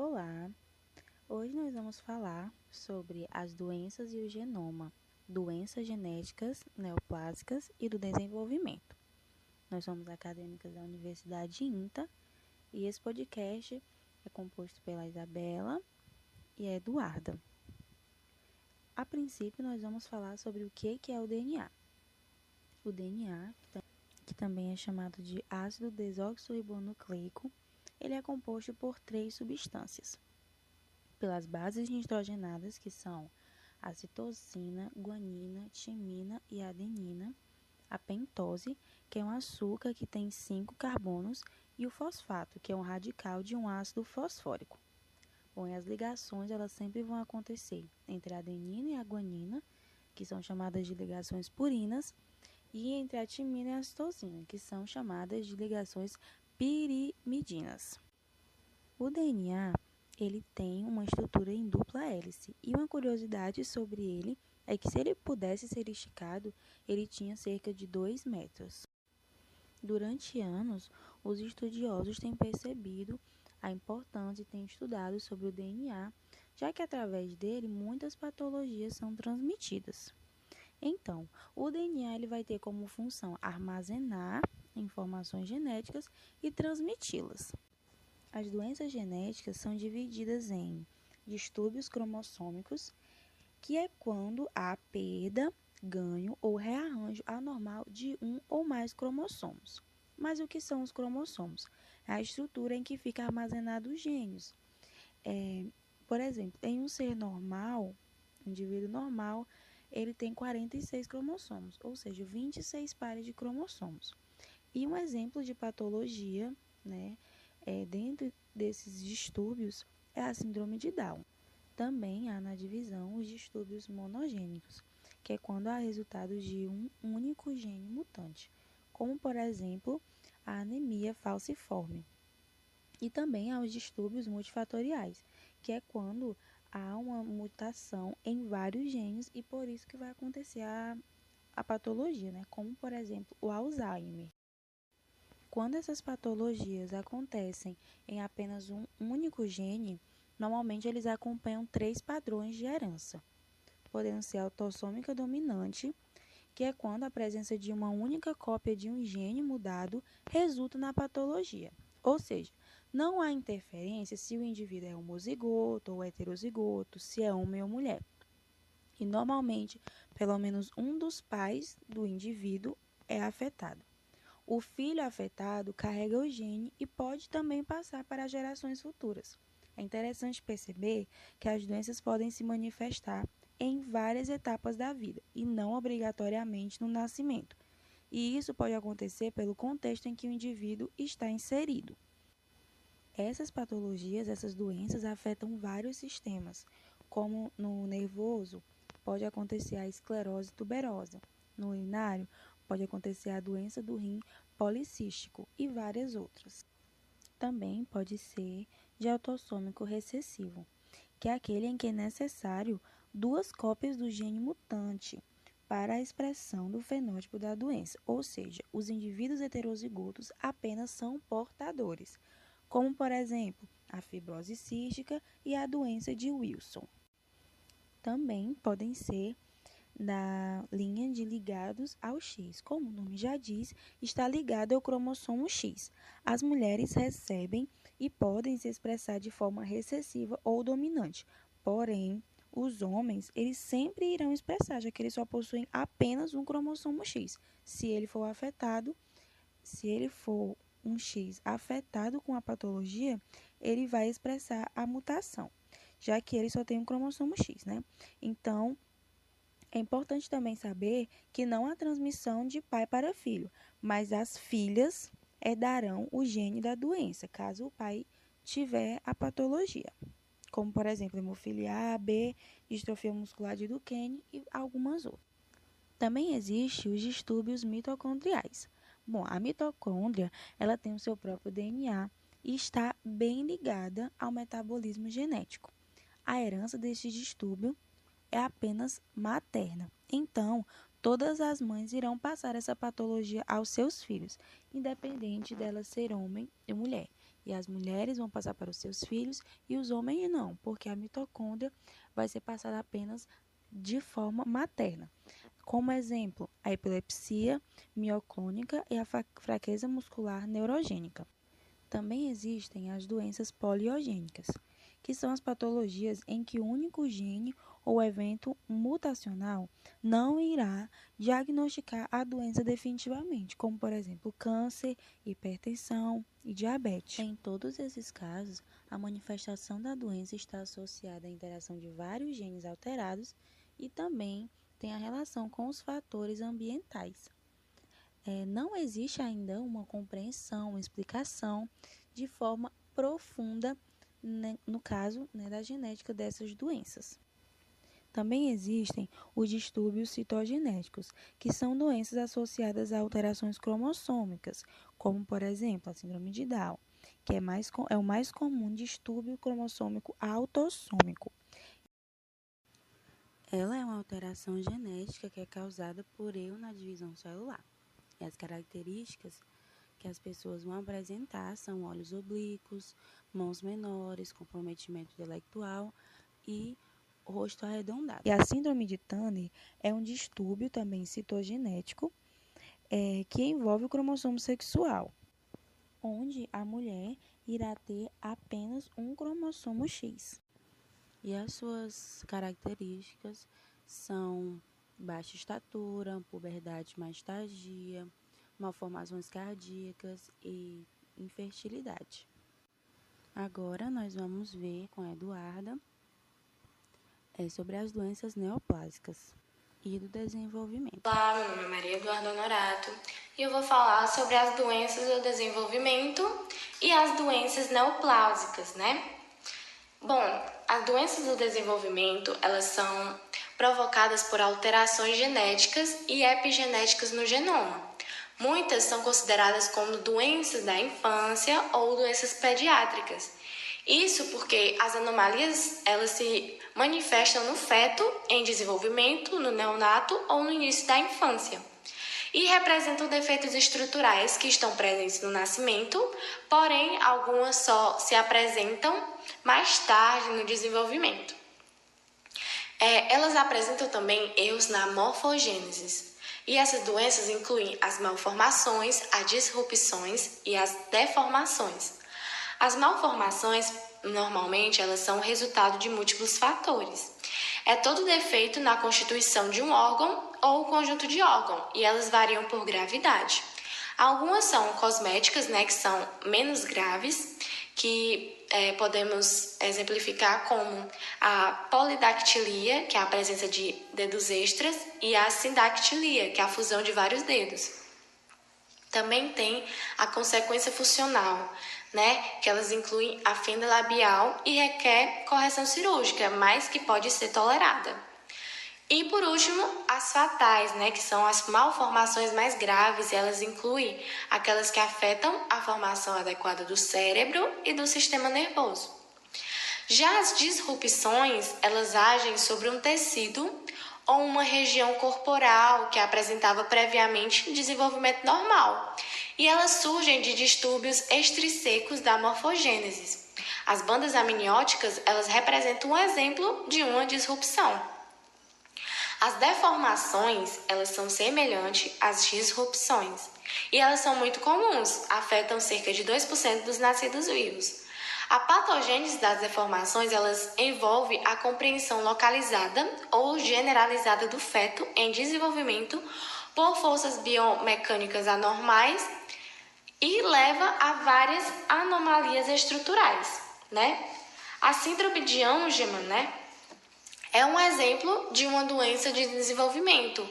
Olá! Hoje nós vamos falar sobre as doenças e o genoma, doenças genéticas neoplásicas e do desenvolvimento. Nós somos acadêmicas da Universidade INTA e esse podcast é composto pela Isabela e a Eduarda. A princípio, nós vamos falar sobre o que é o DNA. O DNA, que também é chamado de ácido desoxirribonucleico, ele é composto por três substâncias. Pelas bases nitrogenadas, que são a citosina, guanina, timina e adenina, a pentose, que é um açúcar que tem cinco carbonos, e o fosfato, que é um radical de um ácido fosfórico. Bom, e as ligações elas sempre vão acontecer entre a adenina e a guanina, que são chamadas de ligações purinas, e entre a timina e a citosina, que são chamadas de ligações pirimidinas. O DNA ele tem uma estrutura em dupla hélice e uma curiosidade sobre ele é que se ele pudesse ser esticado, ele tinha cerca de 2 metros. Durante anos, os estudiosos têm percebido a importância e têm estudado sobre o DNA, já que através dele muitas patologias são transmitidas. Então, o DNA ele vai ter como função armazenar informações genéticas e transmiti-las. As doenças genéticas são divididas em distúrbios cromossômicos, que é quando há perda, ganho ou rearranjo anormal de um ou mais cromossomos. Mas o que são os cromossomos? É a estrutura em que fica armazenado os gênios. É, por exemplo, em um ser normal, um indivíduo normal, ele tem 46 cromossomos, ou seja, 26 pares de cromossomos. E um exemplo de patologia, né, é, dentro desses distúrbios, é a síndrome de Down. Também há na divisão os distúrbios monogênicos, que é quando há resultado de um único gene mutante, como por exemplo a anemia falciforme. E também há os distúrbios multifatoriais, que é quando há uma mutação em vários genes e por isso que vai acontecer a, a patologia, né? como por exemplo o Alzheimer. Quando essas patologias acontecem em apenas um único gene, normalmente eles acompanham três padrões de herança, podendo ser autossômica dominante, que é quando a presença de uma única cópia de um gene mudado resulta na patologia. Ou seja, não há interferência se o indivíduo é homozigoto ou heterozigoto, se é homem ou mulher. E normalmente, pelo menos um dos pais do indivíduo é afetado. O filho afetado carrega o gene e pode também passar para gerações futuras. É interessante perceber que as doenças podem se manifestar em várias etapas da vida e não obrigatoriamente no nascimento. E isso pode acontecer pelo contexto em que o indivíduo está inserido. Essas patologias, essas doenças afetam vários sistemas, como no nervoso, pode acontecer a esclerose tuberosa, no urinário, pode acontecer a doença do rim policístico e várias outras. Também pode ser de autossômico recessivo, que é aquele em que é necessário duas cópias do gene mutante para a expressão do fenótipo da doença, ou seja, os indivíduos heterozigotos apenas são portadores, como por exemplo a fibrose cística e a doença de Wilson. Também podem ser da linha de ligados ao X. Como o nome já diz, está ligado ao cromossomo X. As mulheres recebem e podem se expressar de forma recessiva ou dominante. Porém, os homens, eles sempre irão expressar, já que eles só possuem apenas um cromossomo X. Se ele for afetado, se ele for um X afetado com a patologia, ele vai expressar a mutação, já que ele só tem um cromossomo X, né? Então, é importante também saber que não há transmissão de pai para filho, mas as filhas herdarão o gene da doença, caso o pai tiver a patologia, como por exemplo hemofilia A, B, distrofia muscular de Duchenne e algumas outras. Também existem os distúrbios mitocondriais. Bom, a mitocôndria, ela tem o seu próprio DNA e está bem ligada ao metabolismo genético. A herança deste distúrbio é apenas materna. Então, todas as mães irão passar essa patologia aos seus filhos, independente dela ser homem ou mulher. E as mulheres vão passar para os seus filhos e os homens não, porque a mitocôndria vai ser passada apenas de forma materna. Como exemplo, a epilepsia mioclônica e a fraqueza muscular neurogênica. Também existem as doenças poliogênicas, que são as patologias em que o único gene ou evento mutacional não irá diagnosticar a doença definitivamente, como por exemplo câncer, hipertensão e diabetes. Em todos esses casos, a manifestação da doença está associada à interação de vários genes alterados e também tem a relação com os fatores ambientais. É, não existe ainda uma compreensão, uma explicação de forma profunda né, no caso né, da genética dessas doenças. Também existem os distúrbios citogenéticos, que são doenças associadas a alterações cromossômicas, como, por exemplo, a síndrome de Down, que é, mais, é o mais comum distúrbio cromossômico autossômico. Ela é uma alteração genética que é causada por eu na divisão celular. E as características que as pessoas vão apresentar são olhos oblíquos, mãos menores, comprometimento intelectual e rosto arredondado. E a síndrome de Turner é um distúrbio também citogenético é, que envolve o cromossomo sexual, onde a mulher irá ter apenas um cromossomo X. E as suas características são baixa estatura, puberdade mais tardia, malformações cardíacas e infertilidade. Agora nós vamos ver com a Eduarda é sobre as doenças neoplásicas e do desenvolvimento. Olá, meu nome é Maria Eduarda Honorato e eu vou falar sobre as doenças do desenvolvimento e as doenças neoplásicas, né? Bom, as doenças do desenvolvimento, elas são provocadas por alterações genéticas e epigenéticas no genoma. Muitas são consideradas como doenças da infância ou doenças pediátricas. Isso porque as anomalias elas se manifestam no feto em desenvolvimento, no neonato ou no início da infância. E representam defeitos estruturais que estão presentes no nascimento, porém algumas só se apresentam mais tarde no desenvolvimento. É, elas apresentam também erros na morfogênese. E essas doenças incluem as malformações, as disrupções e as deformações. As malformações, normalmente, elas são resultado de múltiplos fatores. É todo defeito na constituição de um órgão ou conjunto de órgão, e elas variam por gravidade. Algumas são cosméticas, né, que são menos graves, que é, podemos exemplificar como a polidactilia, que é a presença de dedos extras, e a sindactilia, que é a fusão de vários dedos. Também tem a consequência funcional, né? Que elas incluem a fenda labial e requer correção cirúrgica, mas que pode ser tolerada. E por último, as fatais, né, que são as malformações mais graves, elas incluem aquelas que afetam a formação adequada do cérebro e do sistema nervoso. Já as disrupções, elas agem sobre um tecido ou uma região corporal que apresentava previamente desenvolvimento normal e elas surgem de distúrbios extrissecos da morfogênese. As bandas amnióticas, elas representam um exemplo de uma disrupção. As deformações, elas são semelhantes às disrupções, e elas são muito comuns, afetam cerca de 2% dos nascidos vivos. A patogênese das deformações, elas envolve a compreensão localizada ou generalizada do feto em desenvolvimento por forças biomecânicas anormais e leva a várias anomalias estruturais, né? A síndrome de Angelman, né, é um exemplo de uma doença de desenvolvimento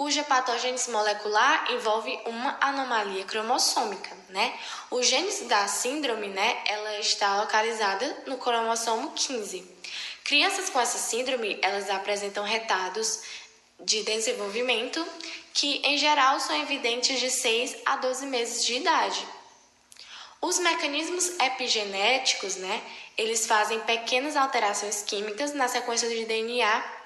cuja patogênese molecular envolve uma anomalia cromossômica, né? O gênese da síndrome, né, ela está localizada no cromossomo 15. Crianças com essa síndrome, elas apresentam retardos de desenvolvimento que em geral são evidentes de 6 a 12 meses de idade. Os mecanismos epigenéticos, né, eles fazem pequenas alterações químicas na sequência de DNA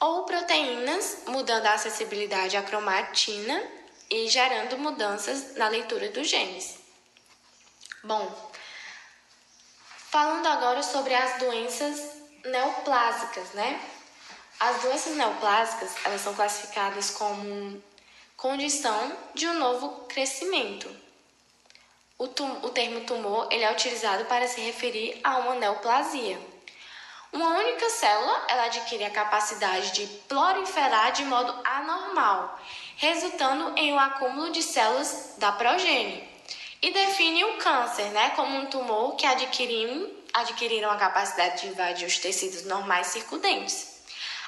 ou proteínas, mudando a acessibilidade à cromatina e gerando mudanças na leitura dos genes. Bom, Falando agora sobre as doenças neoplásicas, né? As doenças neoplásicas, elas são classificadas como condição de um novo crescimento. O, tum o termo tumor ele é utilizado para se referir a uma neoplasia. Uma única célula ela adquire a capacidade de proliferar de modo anormal, resultando em um acúmulo de células da progênie. E define o câncer né, como um tumor que adquiriram, adquiriram a capacidade de invadir os tecidos normais circundantes.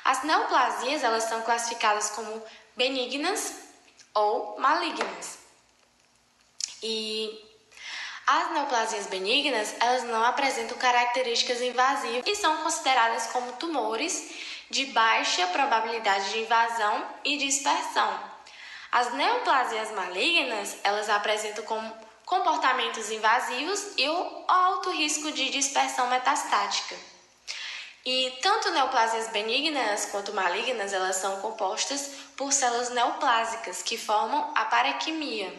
As neoplasias elas são classificadas como benignas ou malignas. E as neoplasias benignas, elas não apresentam características invasivas e são consideradas como tumores de baixa probabilidade de invasão e dispersão. As neoplasias malignas, elas apresentam como comportamentos invasivos e o alto risco de dispersão metastática. E tanto neoplasias benignas quanto malignas, elas são compostas por células neoplásicas que formam a parequimia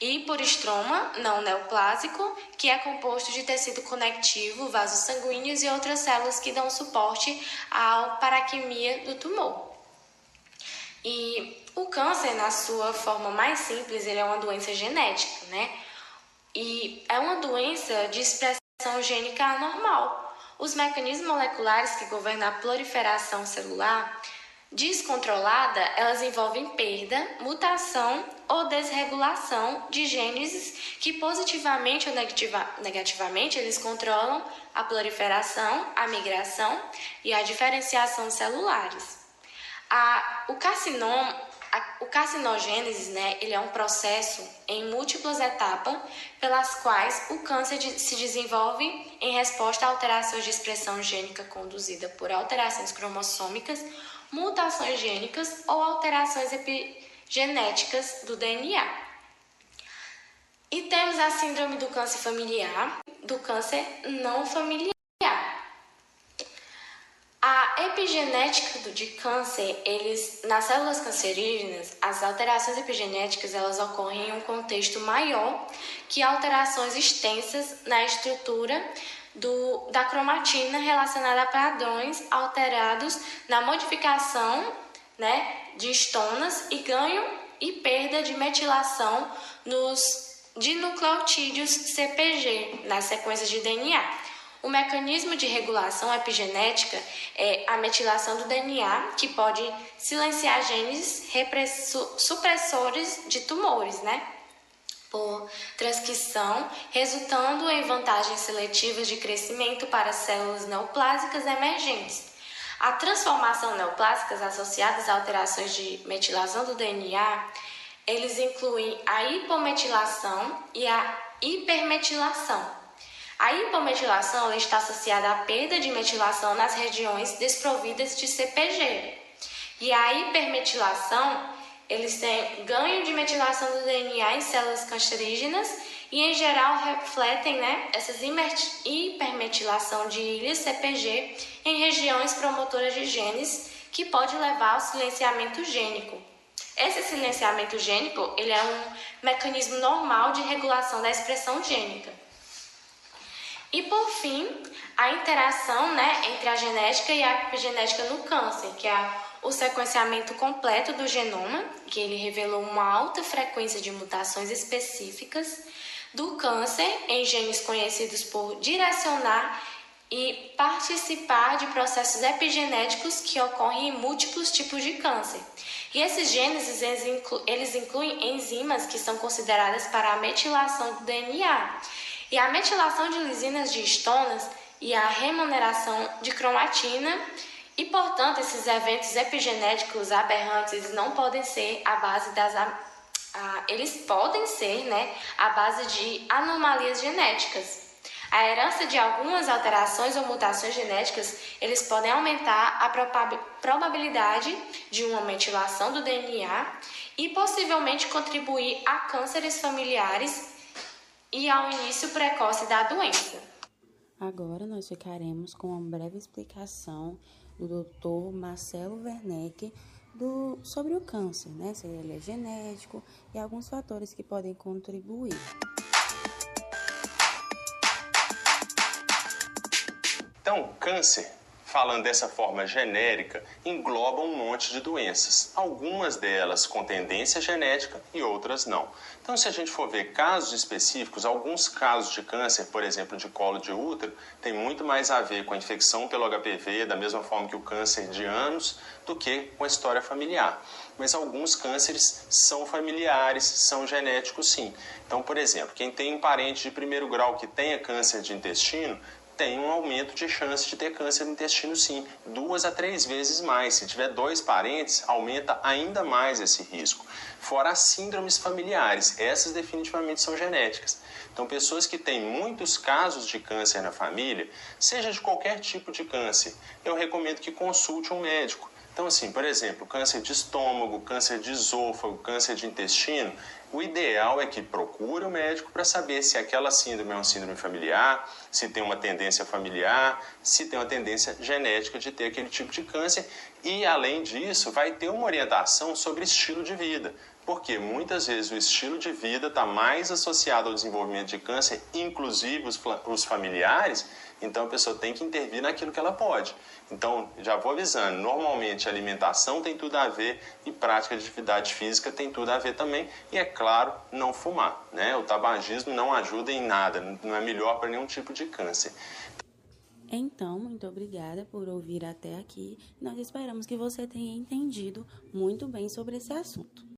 e por estroma não neoplásico, que é composto de tecido conectivo, vasos sanguíneos e outras células que dão suporte à paraquimia do tumor. E o câncer, na sua forma mais simples, ele é uma doença genética, né? E é uma doença de expressão gênica anormal. Os mecanismos moleculares que governam a proliferação celular descontrolada, elas envolvem perda, mutação ou desregulação de genes que positivamente ou negativa, negativamente eles controlam a proliferação, a migração e a diferenciação celulares. A, o o carcinogênese, né, ele é um processo em múltiplas etapas pelas quais o câncer de, se desenvolve em resposta a alterações de expressão gênica conduzida por alterações cromossômicas mutações gênicas ou alterações epigenéticas do DNA. E temos a síndrome do câncer familiar, do câncer não familiar. A epigenética de câncer, eles nas células cancerígenas, as alterações epigenéticas elas ocorrem em um contexto maior que alterações extensas na estrutura do, da cromatina relacionada a padrões alterados na modificação né, de estonas e ganho e perda de metilação nos dinucleotídeos CPG, nas sequências de DNA. O mecanismo de regulação epigenética é a metilação do DNA, que pode silenciar genes supressores de tumores, né? Por transcrição, resultando em vantagens seletivas de crescimento para células neoplásicas emergentes. A transformação neoplásicas associadas a alterações de metilação do DNA, eles incluem a hipometilação e a hipermetilação. A hipometilação está associada à perda de metilação nas regiões desprovidas de CPG. E a hipermetilação eles têm ganho de metilação do DNA em células cancerígenas e, em geral, refletem né, essas hipermetilação de ilhas CPG em regiões promotoras de genes, que pode levar ao silenciamento gênico. Esse silenciamento gênico ele é um mecanismo normal de regulação da expressão gênica. E por fim, a interação né, entre a genética e a epigenética no câncer, que é a o sequenciamento completo do genoma, que ele revelou uma alta frequência de mutações específicas do câncer em genes conhecidos por direcionar e participar de processos epigenéticos que ocorrem em múltiplos tipos de câncer. E esses genes eles incluem enzimas que são consideradas para a metilação do DNA. E a metilação de lisinas de estonas e a remuneração de cromatina e, portanto, esses eventos epigenéticos aberrantes não podem ser a base das a, a, eles podem ser, né, a base de anomalias genéticas. A herança de algumas alterações ou mutações genéticas, eles podem aumentar a probabilidade de uma metilação do DNA e possivelmente contribuir a cânceres familiares e ao início precoce da doença. Agora nós ficaremos com uma breve explicação do Dr. Marcelo Werneck do, sobre o câncer, né? Se ele é genético e alguns fatores que podem contribuir. Então, câncer falando dessa forma genérica, engloba um monte de doenças. Algumas delas com tendência genética e outras não. Então, se a gente for ver casos específicos, alguns casos de câncer, por exemplo, de colo de útero, tem muito mais a ver com a infecção pelo HPV, da mesma forma que o câncer de anos, do que com a história familiar. Mas alguns cânceres são familiares, são genéticos sim. Então, por exemplo, quem tem um parente de primeiro grau que tenha câncer de intestino, tem um aumento de chance de ter câncer no intestino sim, duas a três vezes mais. Se tiver dois parentes, aumenta ainda mais esse risco. Fora as síndromes familiares, essas definitivamente são genéticas. Então, pessoas que têm muitos casos de câncer na família, seja de qualquer tipo de câncer, eu recomendo que consulte um médico. Então, assim, por exemplo, câncer de estômago, câncer de esôfago, câncer de intestino, o ideal é que procure o médico para saber se aquela síndrome é uma síndrome familiar, se tem uma tendência familiar, se tem uma tendência genética de ter aquele tipo de câncer e, além disso, vai ter uma orientação sobre estilo de vida. Porque muitas vezes o estilo de vida está mais associado ao desenvolvimento de câncer, inclusive os, os familiares, então a pessoa tem que intervir naquilo que ela pode. Então, já vou avisando, normalmente alimentação tem tudo a ver e prática de atividade física tem tudo a ver também. E é claro, não fumar. Né? O tabagismo não ajuda em nada, não é melhor para nenhum tipo de câncer. Então, muito obrigada por ouvir até aqui. Nós esperamos que você tenha entendido muito bem sobre esse assunto.